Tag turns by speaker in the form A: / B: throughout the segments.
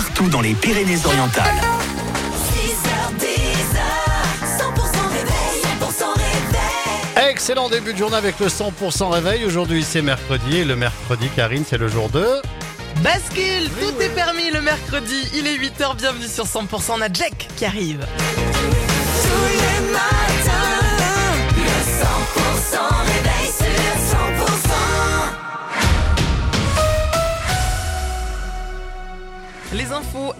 A: partout dans les Pyrénées-Orientales.
B: 6h, 10h, 100% réveil, 100% réveil.
C: Excellent début de journée avec le 100% réveil. Aujourd'hui, c'est mercredi. Et le mercredi, Karine, c'est le jour de.
D: Bascule, tout est permis le mercredi. Il est 8h, bienvenue sur 100%. On a Jack qui arrive.
B: Tous les matins, le 100%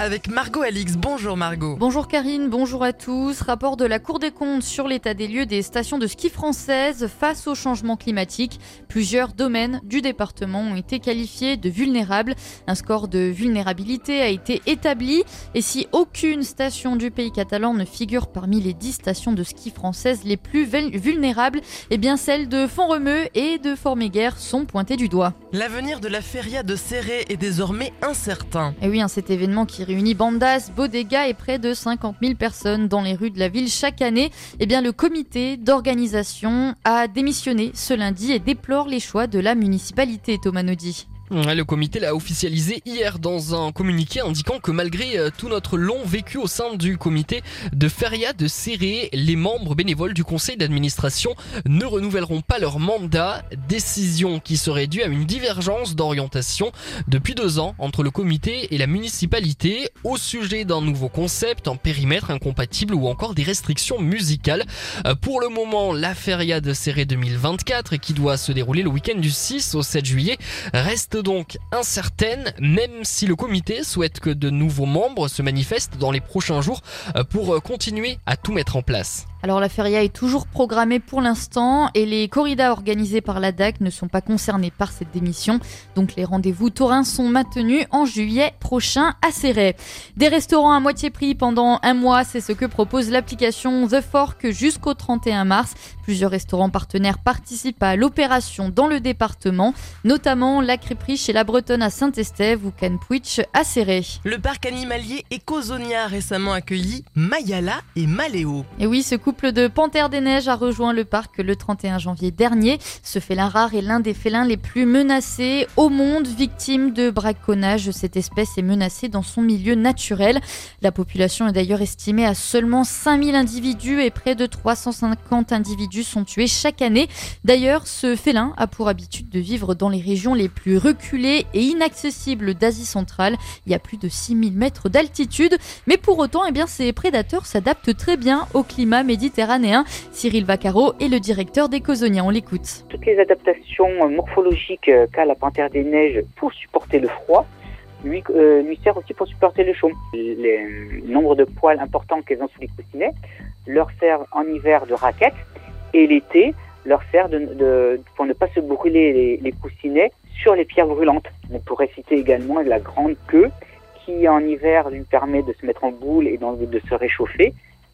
D: Avec Margot Alix. Bonjour Margot.
E: Bonjour Karine, bonjour à tous. Rapport de la Cour des comptes sur l'état des lieux des stations de ski françaises face au changement climatique. Plusieurs domaines du département ont été qualifiés de vulnérables. Un score de vulnérabilité a été établi. Et si aucune station du pays catalan ne figure parmi les 10 stations de ski françaises les plus vul- vulnérables, eh bien celles de Font-Romeu et de Forméguer sont pointées du doigt.
D: L'avenir de la feria de Serré est désormais incertain.
E: Et oui, hein, cet événement qui réunit bandas, bodegas et près de 50 000 personnes dans les rues de la ville chaque année, eh bien le comité d'organisation a démissionné ce lundi et déplore les choix de la municipalité, Thomas Naudy.
F: Le comité l'a officialisé hier dans un communiqué indiquant que malgré euh, tout notre long vécu au sein du comité de Feria de Serré, les membres bénévoles du conseil d'administration ne renouvelleront pas leur mandat, décision qui serait due à une divergence d'orientation depuis deux ans entre le comité et la municipalité au sujet d'un nouveau concept, un périmètre incompatible ou encore des restrictions musicales. Euh, Pour le moment, la Feria de Serré 2024 qui doit se dérouler le week-end du 6 au 7 juillet reste donc incertaine, même si le comité souhaite que de nouveaux membres se manifestent dans les prochains jours euh, pour euh, continuer à tout mettre en place.
E: Alors la feria est toujours programmée pour l'instant et les corridas organisées par la DAC ne sont pas concernés par cette démission. Donc les rendez-vous taurins sont maintenus en juillet prochain à Serret. Des restaurants à moitié prix pendant un mois, c'est ce que propose l'application The Fork jusqu'au 31 mars. Plusieurs restaurants partenaires participent à l'opération dans le département, notamment la crêperie chez la Bretonne à Saint-Estève ou Canpuich à Serret.
D: Le parc animalier Ecozonia a récemment accueilli Mayala et Maléo.
E: Et oui, ce couple de panthères des neiges a rejoint le parc le 31 janvier dernier. Ce félin rare est l'un des félins les plus menacés au monde, victime de braconnage. Cette espèce est menacée dans son milieu naturel. La population est d'ailleurs estimée à seulement 5000 individus et près de 350 individus sont tués chaque année. D'ailleurs, ce félin a pour habitude de vivre dans les régions les plus reculées et inaccessibles d'Asie centrale. Il y a plus de 6000 mètres d'altitude. Mais pour autant, eh bien, ces prédateurs s'adaptent très bien au climat méditerranéen. Cyril Vaccaro est le directeur d'Ecosonia. On l'écoute.
G: toutes les adaptations euh, morphologiques euh, qu'a la panthère des neiges pour supporter le froid lui, euh, lui sert aussi pour supporter le chaud. Les euh, nombre de poils importants qu'elles ont sous les coussinets leur sert en hiver de raquette et l'été leur sert pour ne pas se brûler les, les coussinets sur les pierres brûlantes. On pourrait citer également la grande queue qui en hiver lui permet de se mettre en boule et de se réchauffer.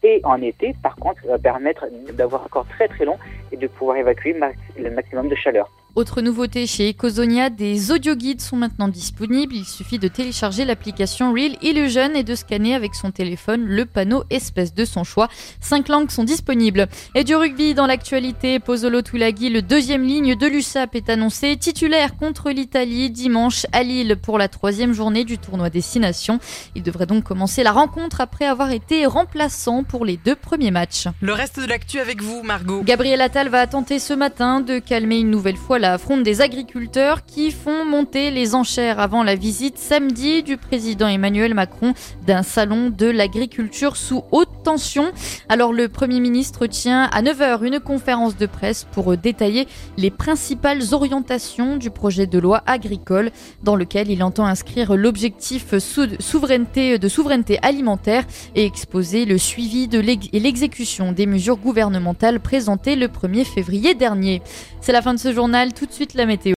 G: Et en été, par contre, va permettre d'avoir un corps très très long et de pouvoir évacuer le maximum de chaleur.
E: Autre nouveauté chez Ecosonia, des audioguides sont maintenant disponibles. Il suffit de télécharger l'application Real Illusion et de scanner avec son téléphone le panneau espèce de son choix. Cinq langues sont disponibles. Et du rugby dans l'actualité, Pozzolo Tulagi, le deuxième ligne de l'USAP, est annoncé titulaire contre l'Italie dimanche à Lille pour la troisième journée du tournoi Destination. Il devrait donc commencer la rencontre après avoir été remplaçant pour les deux premiers matchs.
D: Le reste de l'actu avec vous, Margot.
E: Gabriel Attal va tenter ce matin de calmer une nouvelle fois la fronde des agriculteurs qui font monter les enchères avant la visite samedi du président Emmanuel Macron d'un salon de l'agriculture sous haute tension. Alors le Premier ministre tient à 9h une conférence de presse pour détailler les principales orientations du projet de loi agricole dans lequel il entend inscrire l'objectif de souveraineté alimentaire et exposer le suivi de et l'exécution des mesures gouvernementales présentées le 1er février dernier. C'est la fin de ce journal, tout de suite la météo.